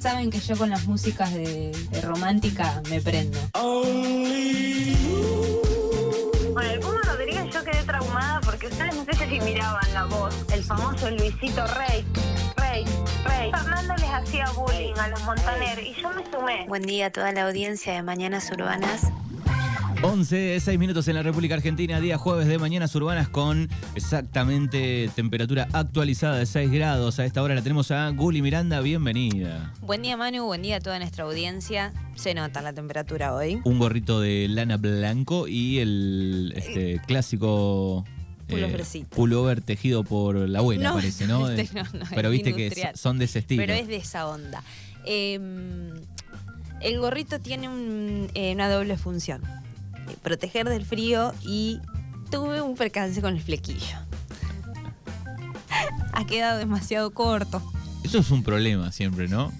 Saben que yo con las músicas de, de romántica me prendo. Con el Puma Rodríguez yo quedé traumada porque ustedes no sé si miraban la voz. El famoso Luisito Rey. Rey, Rey. Fernando les hacía bullying a los Montaner y yo me sumé. Buen día a toda la audiencia de Mañanas Urbanas. 11, 6 minutos en la República Argentina, día jueves de Mañanas Urbanas con exactamente temperatura actualizada de 6 grados. A esta hora la tenemos a Guli Miranda, bienvenida. Buen día Manu, buen día a toda nuestra audiencia. Se nota la temperatura hoy. Un gorrito de lana blanco y el este, clásico eh, Pullovercito. pullover tejido por la abuela, No, parece, ¿no? este no, no, Pero viste que son de ese estilo. Pero es de esa onda. Eh, el gorrito tiene un, eh, una doble función. Eh, Proteger del frío y tuve un percance con el flequillo. ha quedado demasiado corto. Eso es un problema siempre, ¿no?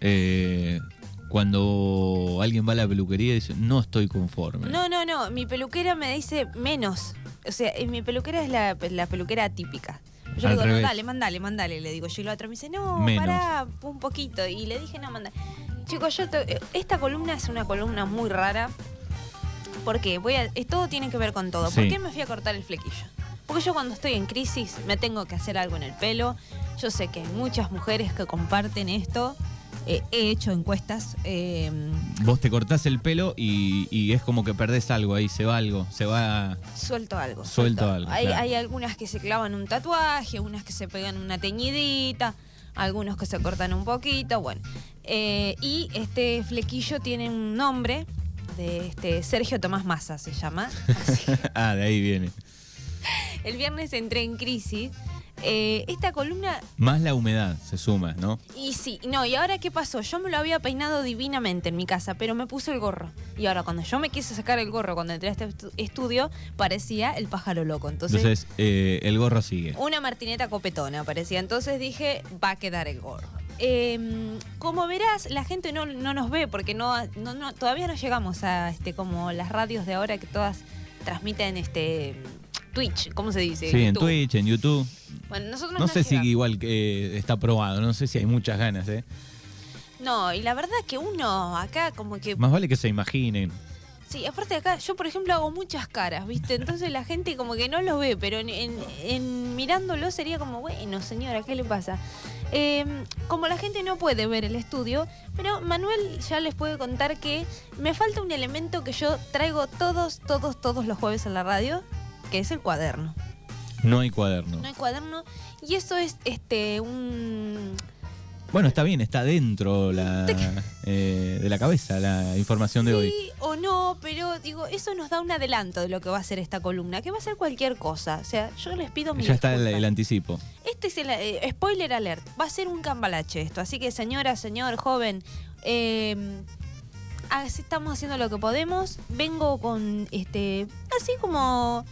Eh, cuando alguien va a la peluquería y dice, no estoy conforme. No, no, no. Mi peluquera me dice menos. O sea, eh, mi peluquera es la, la peluquera típica. Yo Al le digo, no, dale, mandale, mandale, le digo. Yo y la otra me dice, no, Menos. pará, un poquito. Y le dije, no, manda. Chicos, yo esta columna es una columna muy rara. Porque voy a, todo tiene que ver con todo. ¿Por qué me fui a cortar el flequillo? Porque yo cuando estoy en crisis me tengo que hacer algo en el pelo. Yo sé que hay muchas mujeres que comparten esto. Eh, he hecho encuestas. eh, Vos te cortás el pelo y, y es como que perdés algo ahí, se va algo, se va... Suelto algo. Suelto algo, Hay, claro. hay algunas que se clavan un tatuaje, unas que se pegan una teñidita, algunos que se cortan un poquito, bueno. Eh, y este flequillo tiene un nombre de este Sergio Tomás Massa, se llama. Ah, de ahí viene. El viernes entré en crisis. Eh, esta columna Más la humedad se suma, ¿no? Y sí, no, y ahora qué pasó? Yo me lo había peinado divinamente en mi casa, pero me puse el gorro. Y ahora cuando yo me quise sacar el gorro cuando entré a este estu- estudio, parecía el pájaro loco. Entonces, Entonces, eh, el gorro sigue. una martineta copetona parecía. Entonces dije, va a quedar el gorro. Eh, como verás, la gente no, no nos ve porque no, no, no- todavía no llegamos a este como las radios de ahora que todas transmiten este Twitch, ¿cómo se dice? Sí, en. Twitch, en YouTube. Bueno, nosotros No sé si igual que está probado, no sé si hay muchas ganas, ¿eh? No, y la verdad que uno acá como que Más vale que se imaginen. Sí, aparte de acá, yo por ejemplo hago muchas caras, ¿viste? Entonces la gente como que no lo ve, pero en, en- en mirándolo sería como, bueno, señora, ¿qué le pasa? Eh, como la gente no puede ver el estudio, pero Manuel ya les puede contar que me falta un elemento que yo traigo todos, todos, todos los jueves a la radio, que es el cuaderno. No hay cuaderno. No hay cuaderno, y eso es este un... Bueno, está bien, está dentro la, eh, de la cabeza la información de hoy. Sí o no, pero digo, eso nos da un adelanto de lo que va a ser esta columna, que va a ser cualquier cosa. O sea, yo les pido mi Ya está el, anticipo. Este es el eh, spoiler alert. Va a ser un cambalache esto. Así que señora, señor, joven, eh, así estamos haciendo lo que podemos. Vengo con este, así como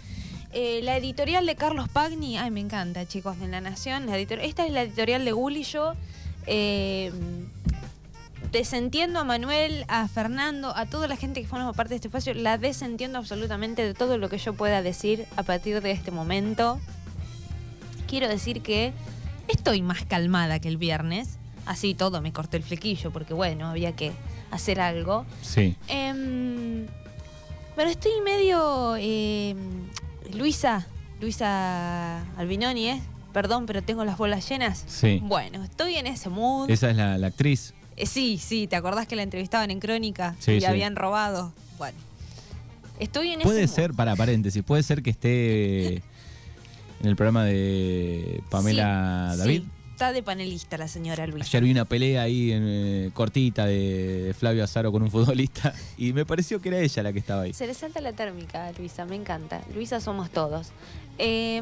eh, la editorial de Carlos Pagni. Ay, me encanta, chicos, de La Nación. La esta es la editorial de Gulli. Yo eh, desentiendo a Manuel, a Fernando, a toda la gente que forma parte de este espacio. La desentiendo absolutamente de todo lo que yo pueda decir a partir de este momento quiero decir que estoy más calmada que el viernes. Así todo me corté el flequillo porque bueno, había que hacer algo. Sí. Em, pero estoy medio... em, Luisa, Luisa Albinoni, ¿eh? Perdón, pero tengo las bolas llenas. Sí. Bueno, estoy en ese mood. Esa es la, la actriz. Eh, sí, sí, ¿te acordás que la entrevistaban en Crónica Sí, y sí. habían robado? Bueno, estoy en Puede ese ser, para paréntesis, puede ser que esté en el programa de Pamela Sí, David. sí, está de panelista la señora Luisa. Ayer vi una pelea ahí en, eh, cortita de, de Flavio Azaro con un futbolista y me pareció que era ella la que estaba ahí. Se le salta la térmica Luisa, me encanta. Luisa somos todos. Eh,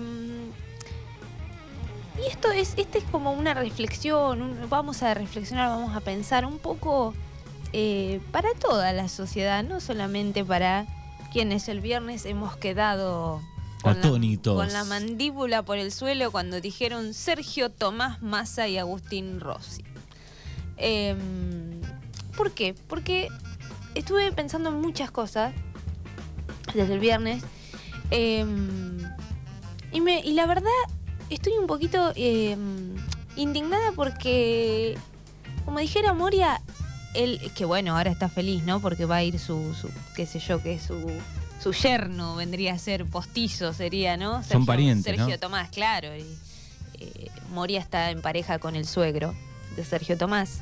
y esto es, este es como una reflexión, un- vamos a reflexionar, vamos a pensar un poco eh, para toda la sociedad, no solamente para quienes el viernes hemos quedado con la, con la mandíbula por el suelo cuando dijeron Sergio Tomás Massa y Agustín Rossi. Eh, ¿Por qué? Porque estuve pensando en muchas cosas desde el viernes. eh, y, me, y la verdad, estoy un poquito eh, indignada porque, como dijera Moria, él, que bueno, ahora está feliz, ¿no? Porque va a ir su, su qué sé yo, que su, su yerno vendría a ser postizo, sería, ¿no? Son parientes, Sergio ¿no? Tomás, claro. y, eh, Moria está en pareja con el suegro de Sergio Tomás.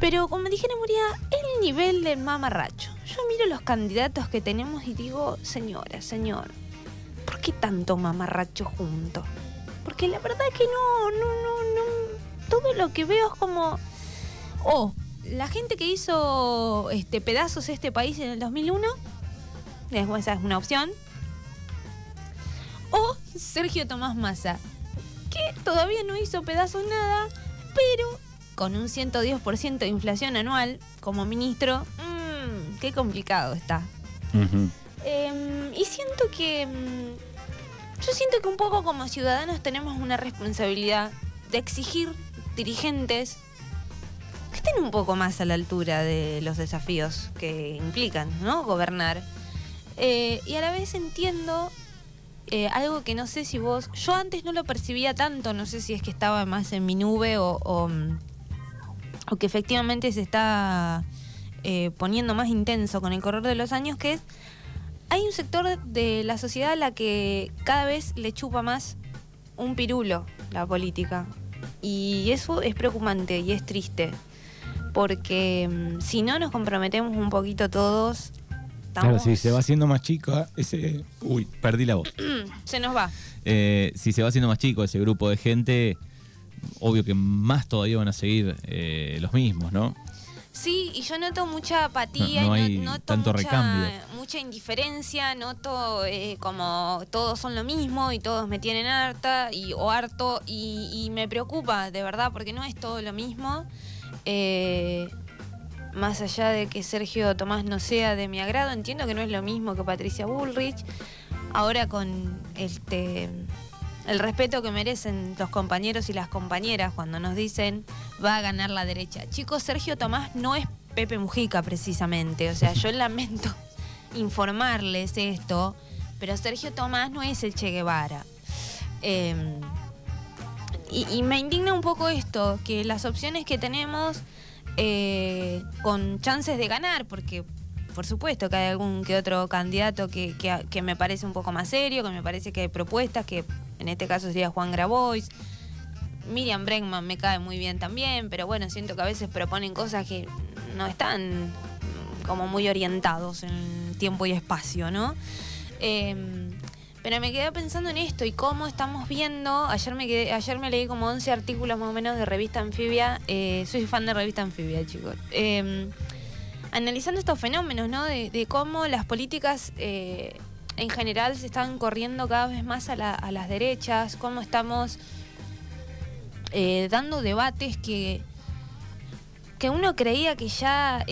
Pero como dijera Moria, el nivel del mamarracho. Yo miro los candidatos que tenemos y digo, señora, señor, ¿por qué tanto mamarracho junto? Porque la verdad es que no, no, no, no. Todo lo que veo es como. Oh, la gente que hizo este, pedazos este país en el 2001, es- esa es una opción. O Sergio Tomás Massa, que todavía no hizo pedazos nada, pero con un 110% de inflación anual como ministro, mmm, qué complicado está. Eh, y siento que. mm, yo siento que un poco como ciudadanos tenemos una responsabilidad de exigir dirigentes que estén un poco más a la altura de los desafíos que implican, ¿no? Gobernar. Eh, y a la vez entiendo eh, algo que no sé si vos. Yo antes no lo percibía tanto, no sé si es que estaba más en mi nube o, o, mm, que efectivamente se está eh, poniendo más intenso con el correr de los años, que es hay un sector de la sociedad a la que cada vez le chupa más un pirulo la política. Y eso es preocupante y es triste. Porque mm, si no nos comprometemos un poquito todos, Claro, estamos- si se va haciendo más chico, ah, ese. Uy, perdí la voz. se nos va. Eh, si se va haciendo más chico ese grupo de gente, obvio que más todavía van a seguir eh, los mismos, ¿no? Sí, y yo noto mucha apatía, No- no y hay noto tanto mucha, recambio. Mucha indiferencia, noto eh, como todos son lo mismo y todos me tienen harta y, o harto y, y me preocupa, de verdad, porque no es todo lo mismo. Eh, más allá de que Sergio Tomás no sea de mi agrado, entiendo que no es lo mismo que Patricia Bullrich. Ahora con este el respeto que merecen los compañeros y las compañeras cuando nos dicen va a ganar la derecha. Chicos, Sergio Tomás no es Pepe Mujica precisamente. O sea, yo lamento informarles esto, pero Sergio Tomás no es el Che Guevara. Eh, y, me indigna un poco esto, que las opciones que tenemos eh, con chances de ganar, porque por supuesto que hay algún que otro candidato que, que- me parece un poco más serio, que me parece que hay propuestas, que en este caso sería Juan Grabois. Miriam Bregman me cae muy bien también, pero bueno, siento que a veces proponen cosas que no están como muy orientados en tiempo y espacio, ¿no? Eh, pero me quedé pensando en esto y cómo estamos viendo. Ayer me quedé- ayer me leí como 11 artículos más o menos de revista Anfibia. eh, soy fan de revista Anfibia, chicos. Eh, analizando estos fenómenos, ¿no? De, cómo las políticas eh, en general se están corriendo cada vez más a, a las derechas, cómo estamos eh, dando debates que, que uno creía que ya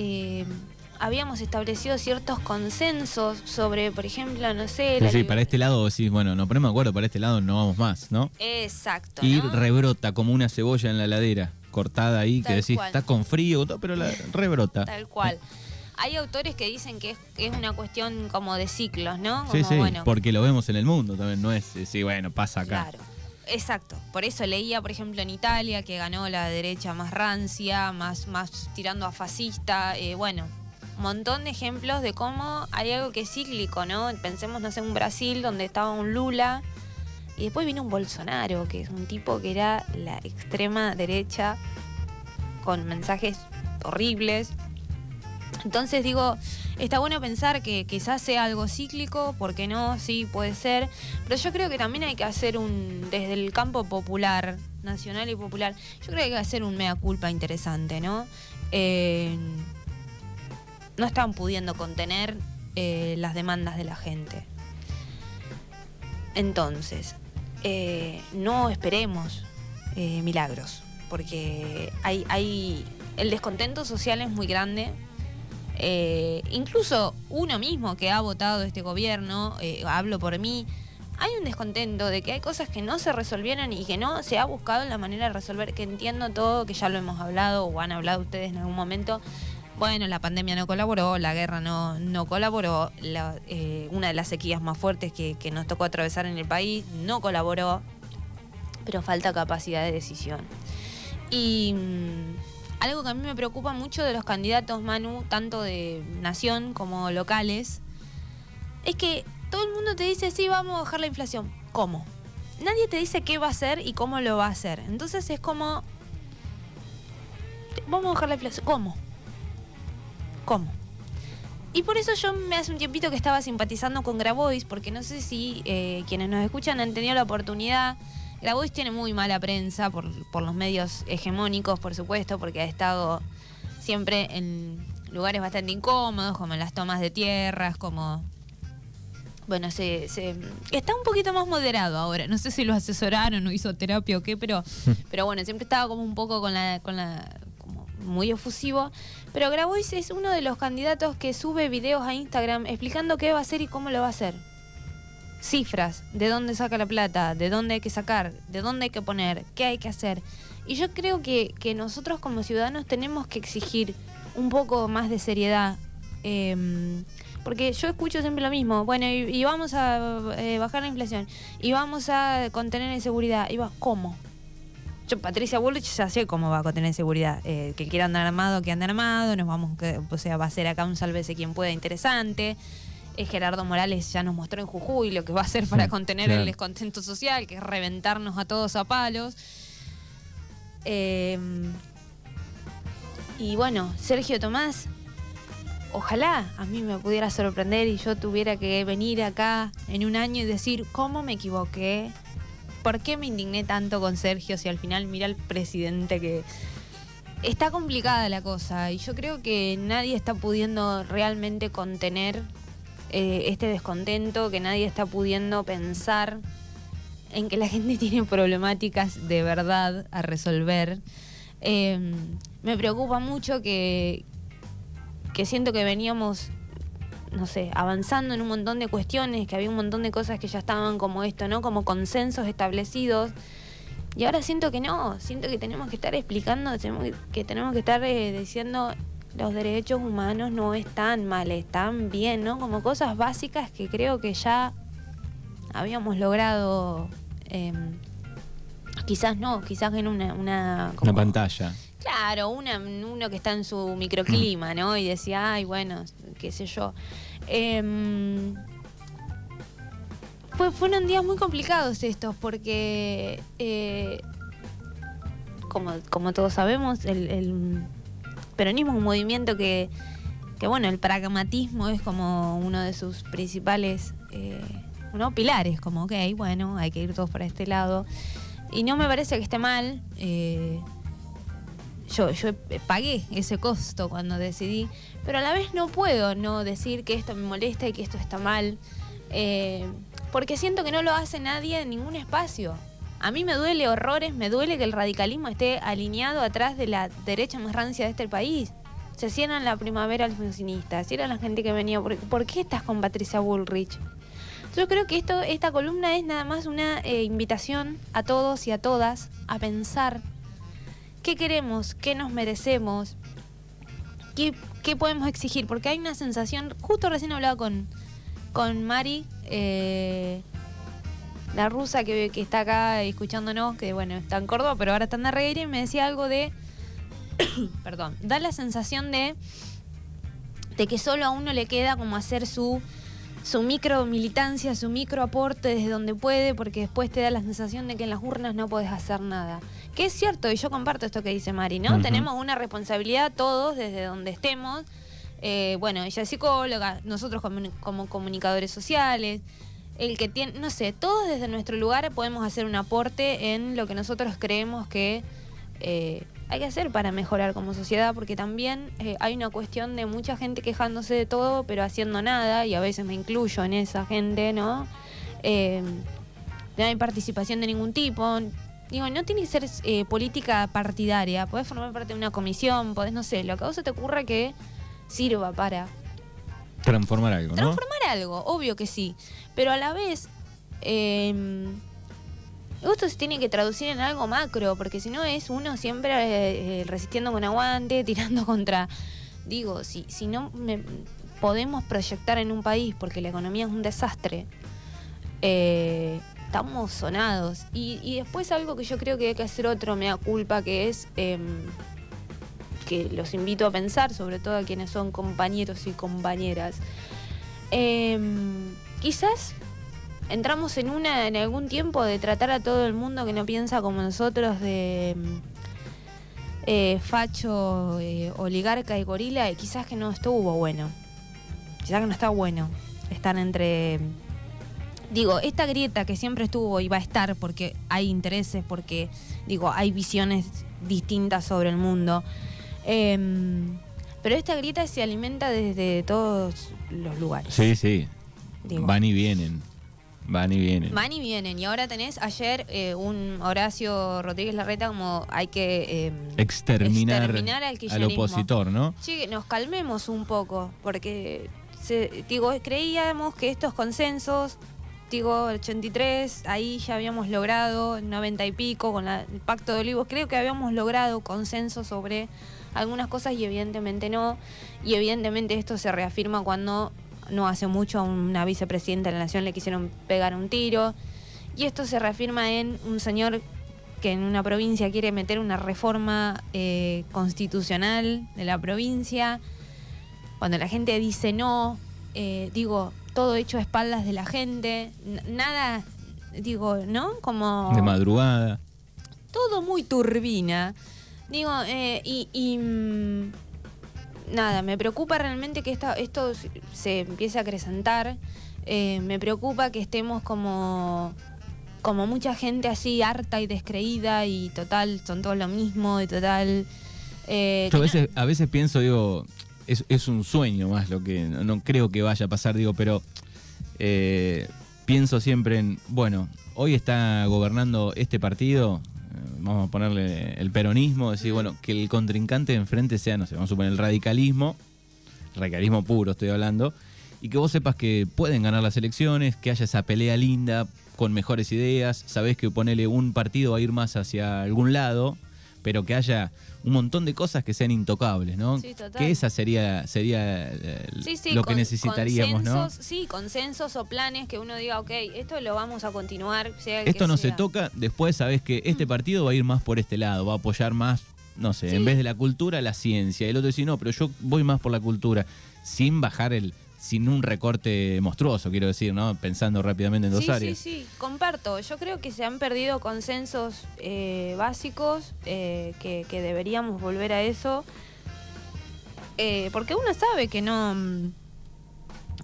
habíamos establecido ciertos consensos sobre, por ejemplo, no sé... Sí, sí, para este lado decís, bueno, nos ponemos de acuerdo, para este lado no vamos más, ¿no? Exacto. Y ¿no? rebrota como una cebolla en la heladera, cortada ahí, que decís, cual. está con frío, pero la rebrota. Tal cual. Hay autores que dicen que es, que es una cuestión como de ciclos, ¿no? Como, Sí, sí, bueno, porque lo vemos en el mundo también, no es, eh, sí, bueno, pasa acá. Claro. Exacto. Por eso leía, por ejemplo, en Italia, que ganó la derecha más rancia, más, más tirando a fascista. eh, bueno, montón de ejemplos de cómo hay algo que es cíclico, ¿no? Pensemos, no sé, en Brasil, donde estaba un Lula, y después vino un Bolsonaro, que es un tipo que era la extrema derecha, con mensajes horribles. Entonces digo, está bueno pensar que quizás sea algo cíclico, porque no, sí, puede ser, pero yo creo que también hay que hacer un, desde el campo popular, nacional y popular, yo creo que hay que hacer un mea culpa interesante, ¿no? Eh, no están pudiendo contener eh, las demandas de la gente. Entonces, eh, no esperemos eh, milagros, porque hay, hay, el descontento social es muy grande. Incluso uno mismo que ha votado este gobierno, hablo por mí, hay un descontento de que hay cosas que no se resolvieron y que no se ha buscado la manera de resolver, que entiendo todo, que ya lo hemos hablado o han hablado ustedes en algún momento. Bueno, la pandemia no colaboró, la guerra no, no colaboró, la- eh, una de las sequías más fuertes que, nos tocó atravesar en el país no colaboró, pero falta capacidad de decisión. Y mm, algo que a mí me preocupa mucho de los candidatos, Manu, tanto de nación como locales, es que todo el mundo te dice, sí, vamos a bajar la inflación. ¿Cómo? Nadie te dice qué va a hacer y cómo lo va a hacer. Entonces es como, vamos a bajar la inflación. ¿Cómo? ¿Cómo? Y por eso yo me hace un tiempito que estaba simpatizando con Grabois, porque no sé si eh, quienes nos escuchan han tenido la oportunidad. Grabois tiene muy mala prensa por, por los medios hegemónicos, por supuesto, porque ha estado siempre en lugares bastante incómodos, como en las tomas de tierras, como bueno, se, se- está un poquito más moderado ahora. No sé si lo asesoraron o hizo terapia o qué, pero, pero bueno, siempre estaba como un poco con la, con la, como muy efusivo. Pero Grabois es uno de los candidatos que sube videos a Instagram explicando qué va a hacer y cómo lo va a hacer. Cifras, de dónde saca la plata, de dónde hay que sacar, de dónde hay que poner, qué hay que hacer. Y yo creo que, que nosotros como ciudadanos tenemos que exigir un poco más de seriedad. em, porque yo escucho siempre lo mismo. Bueno, y, vamos a eh, bajar la inflación. Y vamos a contener la inseguridad. Y va, ¿cómo? Yo, Patricia Bullrich, ya sé cómo va a contener seguridad. Eh, que quiera andar armado, que ande armado. Nos vamos, que, o sea, va a ser acá un sálvese quien pueda interesante. Eh, Gerardo Morales ya nos mostró en Jujuy lo que va a hacer para Mm, contener claro. el descontento social, que es reventarnos a todos a palos. Eh, y bueno, Sergio Tomás, ojalá a mí me pudiera sorprender y yo tuviera que venir acá en un año y decir cómo me equivoqué, por qué me indigné tanto con Sergio si al final mira al presidente que está complicada la cosa y yo creo que nadie está pudiendo realmente contener eh, este descontento, que nadie está pudiendo pensar en que la gente tiene problemáticas de verdad a resolver. Eh, me preocupa mucho que, que siento que veníamos, no sé, avanzando en un montón de cuestiones, que había un montón de cosas que ya estaban como esto, ¿no? Como consensos establecidos. Y ahora siento que no, siento que tenemos que estar explicando, que, que tenemos que estar eh, diciendo los derechos humanos no están mal, están bien, ¿no? Como cosas básicas que creo que ya habíamos logrado, eh, quizás no, quizás en una... Una, como- Una pantalla. Claro, uno que está en su microclima, ¿no? Y decía, ay, bueno, qué sé yo. Em, fue, fueron días muy complicados estos porque, eh, como, todos sabemos, el, peronismo es un movimiento que, que, bueno, el pragmatismo es como uno de sus principales eh, pilares, como, ok, bueno, hay que ir todos para este lado. Y no me parece que esté mal. eh, yo, yo pagué ese costo cuando decidí, pero a la vez no puedo no decir que esto me molesta y que esto está mal, eh, porque siento que no lo hace nadie en ningún espacio. A mí me duele horrores, me duele que el radicalismo esté alineado atrás de la derecha más rancia de este país. Se cierran la primavera alfonsinista, cierran la gente que venía. ¿Por, qué estás con Patricia Bullrich? Yo creo que esto, esta columna es nada más una eh, invitación a todos y a todas a pensar qué queremos, qué nos merecemos, qué, qué podemos exigir, porque hay una sensación, justo recién hablaba con, con Mari, eh, la rusa que, que está acá escuchándonos, que bueno, está en Córdoba, pero ahora está en Arreguera y me decía algo de, perdón, da la sensación de, de que solo a uno le queda como hacer su su micro militancia, su micro aporte desde donde puede, porque después te da la sensación de que en las urnas no podés hacer nada. Que es cierto, y yo comparto esto que dice Mari, ¿no? Tenemos una responsabilidad todos desde donde estemos. Eh, bueno, ella es psicóloga, nosotros como, como comunicadores sociales, el que tiene, no sé, todos desde nuestro lugar podemos hacer un aporte en lo que nosotros creemos que eh, hay que hacer para mejorar como sociedad, porque también eh, hay una cuestión de mucha gente quejándose de todo, pero haciendo nada, y a veces me incluyo en esa gente, ¿no? Eh, no hay participación de ningún tipo. Digo, no tiene que ser eh, política partidaria, podés formar parte de una comisión, podés, no sé, lo que a vos se te ocurra que sirva para Transformar algo, ¿no? transformar algo, obvio que sí, pero a la vez eh, esto se tiene que traducir en algo macro, porque si no es uno siempre eh, resistiendo con aguante, tirando contra... Digo, si, si no me- podemos proyectar en un país porque la economía es un desastre, eh, estamos sonados. Y, después algo que yo creo que hay que hacer otro, me da culpa, que es... em, que los invito a pensar, sobre todo a quienes son compañeros y compañeras. Em, quizás entramos en una en algún tiempo de tratar a todo el mundo que no piensa como nosotros de em, eh, facho, eh, oligarca y gorila, y quizás que no estuvo bueno. Quizás que no está bueno estar entre digo, esta grieta que siempre estuvo y va a estar porque hay intereses, porque, digo, hay visiones distintas sobre el mundo. Em, pero esta grieta se alimenta desde todos los lugares. Sí, sí. Digo. Van y vienen. Van y vienen. Van y vienen. Y ahora tenés ayer eh, un Horacio Rodríguez Larreta como hay que... em, Exterminar, exterminar al opositor, ¿no? Che, nos calmemos un poco, porque se- digo, creíamos que estos consensos, digo, el 83, ahí ya habíamos logrado, el 90 y pico, con la- el Pacto de Olivos, creo que habíamos logrado consenso sobre algunas cosas y evidentemente no. Y evidentemente esto se reafirma cuando no hace mucho a una vicepresidenta de la Nación le quisieron pegar un tiro. Y esto se reafirma en un señor que en una provincia quiere meter una reforma eh, constitucional de la provincia. Cuando la gente dice no, eh, digo, todo hecho a espaldas de la gente, nada, digo, ¿no? Como De madrugada. todo muy turbina. Digo, eh, y, y, mm, nada, me preocupa realmente que esta, esto se- empiece a acrecentar. Eh, me preocupa que estemos como, como mucha gente así harta y descreída y total, son todos lo mismo y total... eh, Yo a no- veces, a veces pienso, digo, es, es un sueño más lo que no, no creo que vaya a pasar, digo, pero eh, pienso siempre en, bueno, hoy está gobernando este partido, vamos a ponerle el peronismo, decir, bueno, que el contrincante de enfrente sea, no sé, vamos a suponer el radicalismo, radicalismo puro estoy hablando, y que vos sepas que pueden ganar las elecciones, que haya esa pelea linda, con mejores ideas, sabés que ponerle un partido va a ir más hacia algún lado, pero que haya un montón de cosas que sean intocables, ¿no? Sí, total. que esa sería, sería eh, Sí, sí, lo que necesitaríamos, ¿no? Sí, consensos o planes que uno diga, ok, esto lo vamos a continuar. sea Esto no se toca, después sabés que este partido va a ir más por este lado, va a apoyar más, no sé, en vez de la cultura, la ciencia. El otro dice, no, pero yo voy más por la cultura, sin bajar el, sin un recorte monstruoso, quiero decir, ¿no? Pensando rápidamente en dos sí, áreas. Sí, sí, comparto. Yo creo que se han perdido consensos eh, básicos, eh, que, que deberíamos volver a eso. Eh, porque uno sabe que no. mm,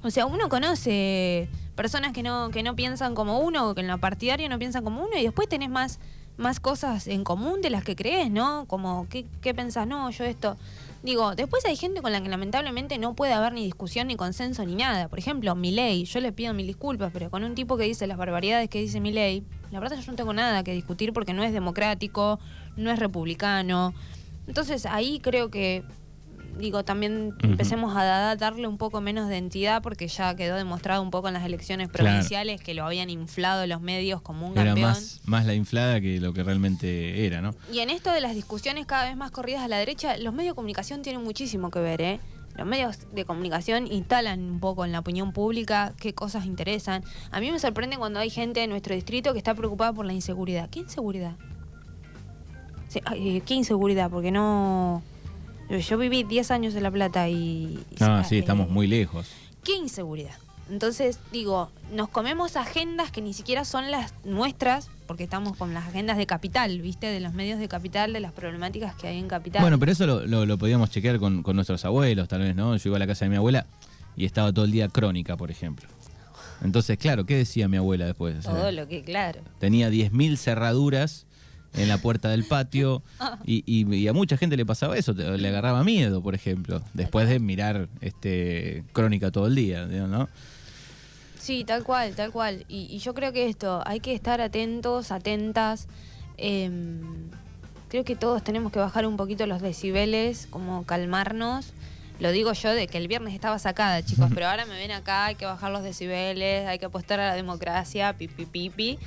O sea, uno conoce personas que no, que no piensan como uno, que en lo partidario no piensan como uno, y después tenés más, más cosas en común de las que crees, ¿no? Como, ¿qué, qué pensás? No, yo esto. Digo, después hay gente con la que lamentablemente no puede haber ni discusión, ni consenso, ni nada. Por ejemplo, Milei, yo le pido mil disculpas, pero con un tipo que dice las barbaridades que dice Milei, la verdad yo no tengo nada que discutir porque no es democrático, no es republicano. Entonces ahí creo que, digo, también empecemos a da- darle un poco menos de entidad porque ya quedó demostrado un poco en las elecciones Claro. provinciales que lo habían inflado los medios como un Era campeón. más, más la inflada que lo que realmente era, ¿no? Y en esto de las discusiones cada vez más corridas a la derecha, los medios de comunicación tienen muchísimo que ver, ¿eh? Los medios de comunicación instalan un poco en la opinión pública qué cosas interesan. A mí me sorprende cuando hay gente en nuestro distrito que está preocupada por la inseguridad. ¿Qué inseguridad? Eh, ¿Qué inseguridad? Porque no... Yo- viví 10 años en La Plata y... Ah, eh, sí, estamos muy lejos. ¿Qué inseguridad? Entonces, digo, nos comemos agendas que ni siquiera son las nuestras, porque estamos con las agendas de capital, ¿viste? De los medios de capital, de las problemáticas que hay en capital. Bueno, pero eso lo, lo- lo podíamos chequear con, con nuestros abuelos, tal vez, ¿no? Yo iba a la casa de mi abuela y estaba todo el día crónica, por ejemplo. Entonces, claro, ¿qué decía mi abuela después? O sea, Todo lo que, claro. tenía 10.000 cerraduras en la puerta del patio y, y- y a mucha gente le pasaba eso, le agarraba miedo, por ejemplo, después de mirar este crónica todo el día, ¿no? Sí, tal cual, tal cual. Y, y yo creo que esto, hay que estar atentos, atentas. Em, creo que todos tenemos que bajar un poquito los decibeles, como calmarnos. Lo digo yo de que el viernes estaba sacada, chicos, pero ahora me ven acá, hay que bajar los decibeles, hay que apostar a la democracia, pipi pipi.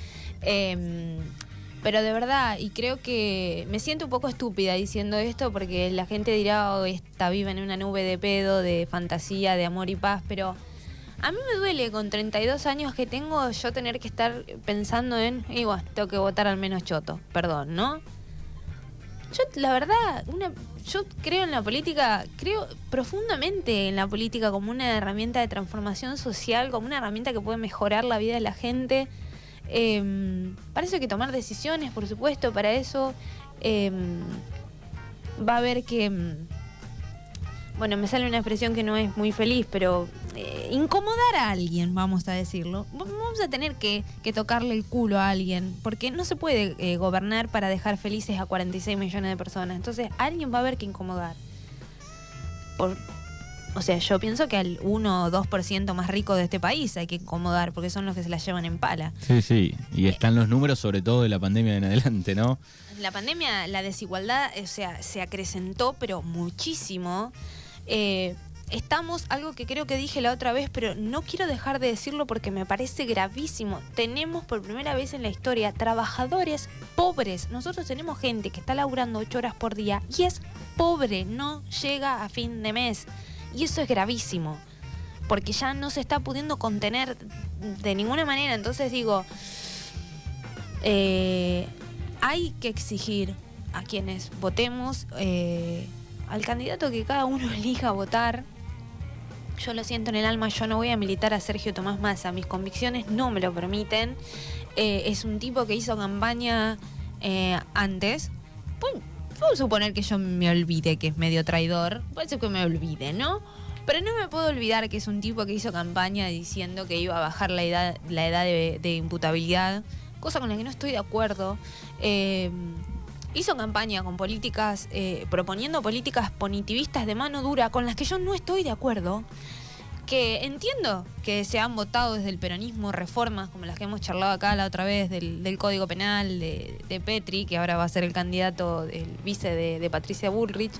Em, pero de verdad, y creo que me siento un poco estúpida diciendo esto porque la gente dirá, oh, está viva en una nube de pedo, de fantasía, de amor y paz, pero a mí me duele con 32 años que tengo yo tener que estar pensando en, y bueno, tengo que votar al menos choto, perdón, ¿no? Yo, la verdad, una, yo creo en la política, creo profundamente en la política como una herramienta de transformación social, como una herramienta que puede mejorar la vida de la gente. Eh, que tomar decisiones, por supuesto, para eso eh, va a haber que... mm, Bueno, me sale una expresión que no es muy feliz, pero eh, incomodar a alguien, vamos a decirlo. Vamos a tener que, que tocarle el culo a alguien, porque no se puede eh, gobernar para dejar felices a 46 millones de personas. Entonces, alguien va a haber que incomodar. Por, o sea, yo pienso que al 1 o 2% más rico de este país hay que incomodar, porque son los que se la llevan en pala. Sí, sí. Y están los números, sobre todo de la pandemia en adelante, ¿no? La pandemia, la desigualdad, o sea, se acrecentó, pero muchísimo. Eh, estamos, algo que creo que dije la otra vez, pero no quiero dejar de decirlo porque me parece gravísimo. Tenemos por primera vez en la historia trabajadores pobres. Nosotros tenemos gente que está laburando ocho horas por día y es pobre, no llega a fin de mes. Y eso es gravísimo. Porque ya no se está pudiendo contener de ninguna manera. Entonces digo, eh, hay que exigir a quienes votemos eh, al candidato que cada uno elija votar. Yo lo siento en el alma, yo no voy a militar a Sergio Tomás Massa, mis convicciones no me lo permiten. Eh, es un tipo que hizo campaña antes. Pu- Puedo suponer que yo me olvide que es medio traidor, puede ser que me olvide, ¿no? Pero no me puedo olvidar que es un tipo que hizo campaña diciendo que iba a bajar la edad, la edad de, imputabilidad, cosa con la que no estoy de acuerdo. Eh, hizo campaña con políticas, eh, proponiendo políticas punitivistas de mano dura, con las que yo no estoy de acuerdo. Que entiendo que se han votado desde el peronismo reformas como las que hemos charlado acá la otra vez del, Código Penal de, Petri, que ahora va a ser el candidato, el vice de, Patricia Bullrich.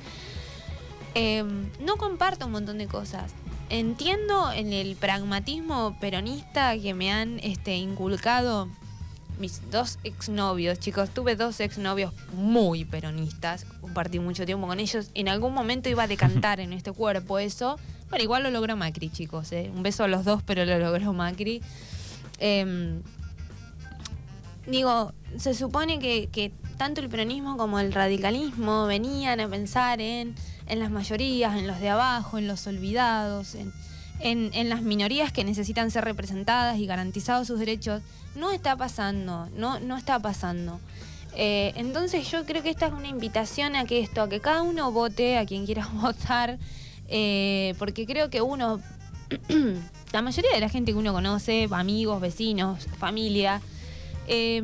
Eh, no comparto un montón de cosas. Entiendo en el pragmatismo peronista que me han este, inculcado mis dos exnovios, chicos. Tuve dos exnovios muy peronistas. Compartí mucho tiempo con ellos. En algún momento iba a decantar en este cuerpo eso. Pero igual lo logró Macri, chicos. ¿eh? Un beso a los dos, pero lo logró Macri. Em, digo, se supone que, tanto el peronismo como el radicalismo venían a pensar en, en las mayorías, en los de abajo, en los olvidados, en, en, en las minorías que necesitan ser representadas y garantizados sus derechos. No está pasando, no, no está pasando. Eh, entonces yo creo que esta es una invitación a que esto, a que cada uno vote a quien quiera votar, eh, porque creo que uno, la mayoría de la gente que uno conoce, amigos, vecinos, familia, eh,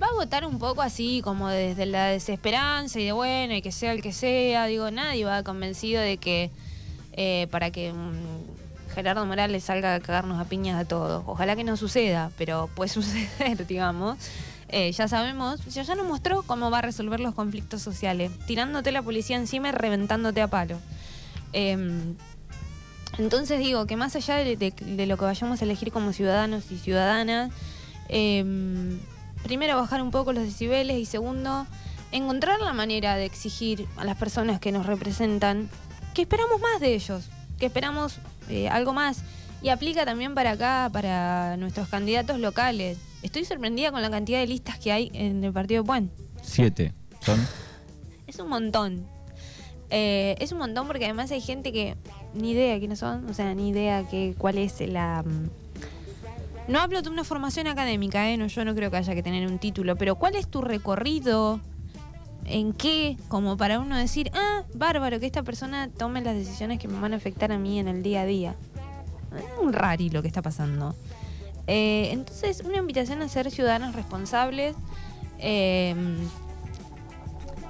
va a votar un poco así, como desde la desesperanza y de bueno, y que sea el que sea. Digo, nadie va convencido de que eh, para que mm, Gerardo Morales salga a cagarnos a piñas a todos. Ojalá que no suceda, pero puede suceder, digamos. Eh, ya sabemos, ya, ya nos mostró cómo va a resolver los conflictos sociales, tirándote la policía encima y reventándote a palo. Em, entonces digo que más allá de, de- de lo que vayamos a elegir como ciudadanos y ciudadanas, em, primero bajar un poco los decibeles y segundo, encontrar la manera de exigir a las personas que nos representan que esperamos más de ellos, que esperamos eh, algo más. Y aplica también para acá, para nuestros candidatos locales. Estoy sorprendida con la cantidad de listas que hay en el partido Puan. Siete. Son. Es un montón. Eh, es un montón porque además hay gente que ni idea quiénes son, o sea, ni idea que cuál es la... mm, No hablo de una formación académica, ¿eh? No, yo no creo que haya que tener un título, pero ¿cuál es tu recorrido? ¿En qué? Como para uno decir, ah, bárbaro, que esta persona tome las decisiones que me van a afectar a mí en el día a día. Es un rari lo que está pasando. Eh, entonces, una invitación a ser ciudadanos responsables. eh,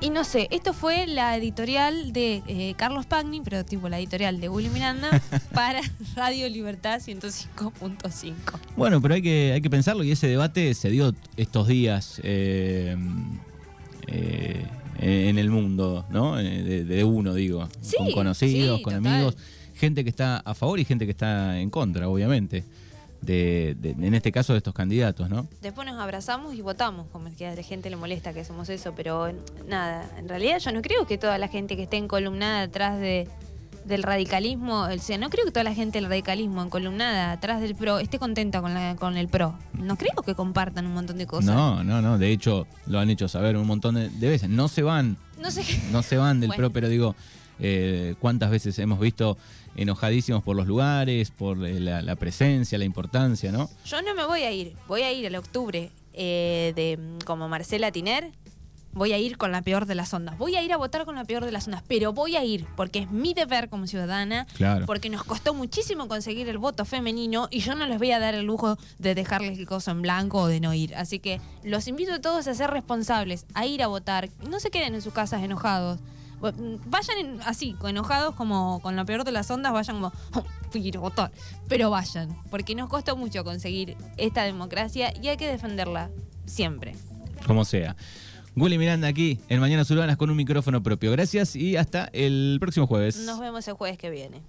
y no sé, esto fue la editorial de eh, Carlos Pagni, pero tipo la editorial de Willy Miranda para Radio Libertad 105.5. Bueno, pero hay que, hay que pensarlo y ese debate se dio estos días eh, eh, en el mundo, ¿no? Eh, De, de uno, digo. Sí, con conocidos, sí, con total. amigos, gente que está a favor y gente que está en contra, obviamente. De, de- en este caso de estos candidatos, ¿no? Después nos abrazamos y votamos, como es que a la gente le molesta que hacemos eso, pero nada, en realidad yo no creo que toda la gente que esté encolumnada atrás de, del radicalismo, o sea, no creo que toda la gente del radicalismo encolumnada atrás del PRO esté contenta con, la, con el PRO. No creo que compartan un montón de cosas. No, no, no. De hecho, lo han hecho saber un montón de, de veces. No se van No sé qué. no se van del Bueno. PRO, pero digo, eh, cuántas veces hemos visto enojadísimos por los lugares, por eh, la, la presencia, la importancia, ¿no? Yo no me voy a ir. Voy a ir el octubre eh, de mm, como Marcela Tiner. Voy a ir con la peor de las ondas. Voy a ir a votar con la peor de las ondas, pero voy a ir porque es mi deber como ciudadana. Claro. Porque nos costó muchísimo conseguir el voto femenino y yo no les voy a dar el lujo de dejarles el coso en blanco o de no ir. Así que los invito a todos a ser responsables, a ir a votar. No se queden en sus casas enojados. Bu- Vayan en- así, enojados como con la peor de las ondas, vayan como, "Oh, ir a votar. Pero vayan, porque nos costó mucho conseguir esta democracia y hay que defenderla siempre. Como sea. Willy Miranda aquí en Mañanas Urbanas con un micrófono propio. Gracias y hasta el próximo jueves. Nos vemos el jueves que viene.